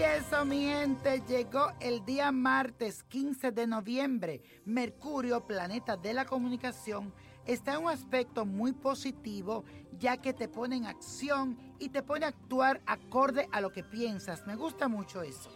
eso, mi gente, llegó el día martes 15 de noviembre. Mercurio, planeta de la comunicación, está en un aspecto muy positivo ya que te pone en acción y te pone a actuar acorde a lo que piensas. Me gusta mucho eso.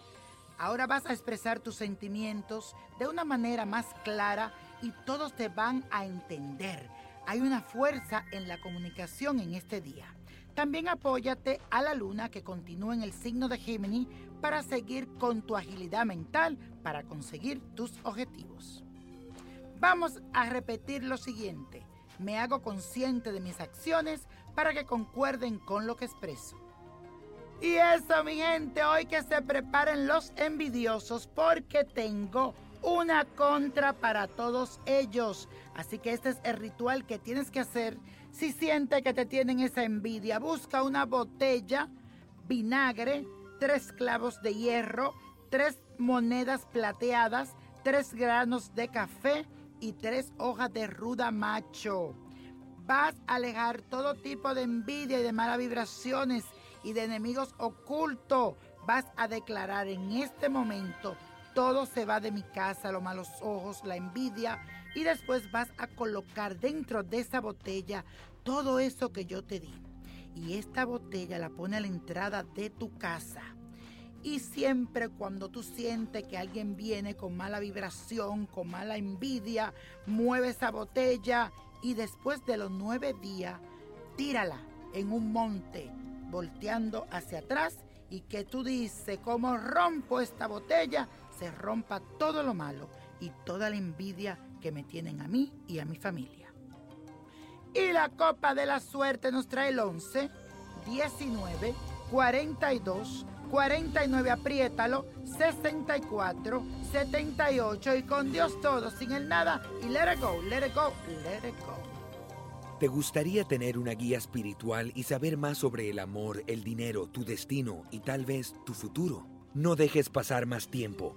Ahora vas a expresar tus sentimientos de una manera más clara y todos te van a entender. Hay una fuerza en la comunicación en este día. También apóyate a la luna que continúa en el signo de Géminis para seguir con tu agilidad mental para conseguir tus objetivos. Vamos a repetir lo siguiente. Me hago consciente de mis acciones para que concuerden con lo que expreso. Y eso, mi gente, hoy que se preparen los envidiosos porque tengo una contra para todos ellos. Así que este es el ritual que tienes que hacer si sientes que te tienen esa envidia. Busca una botella, vinagre, tres clavos de hierro, tres monedas plateadas, tres granos de café y tres hojas de ruda macho. Vas a alejar todo tipo de envidia y de malas vibraciones y de enemigos ocultos. Vas a declarar en este momento todo se va de mi casa, los malos ojos, la envidia, y después vas a colocar dentro de esa botella todo eso que yo te di. Y esta botella la pone a la entrada de tu casa. Y siempre cuando tú sientes que alguien viene con mala vibración, con mala envidia, mueve esa botella y después de los nueve días, tírala en un monte, volteando hacia atrás y que tú dices, como rompo esta botella, se rompa todo lo malo y toda la envidia que me tienen a mí y a mi familia. Y la copa de la suerte nos trae el 11, 19, 42, 49, apriétalo, 64, 78 y con Dios todo, sin el nada y let it go, let it go, let it go. ¿Te gustaría tener una guía espiritual y saber más sobre el amor, el dinero, tu destino y tal vez tu futuro? No dejes pasar más tiempo.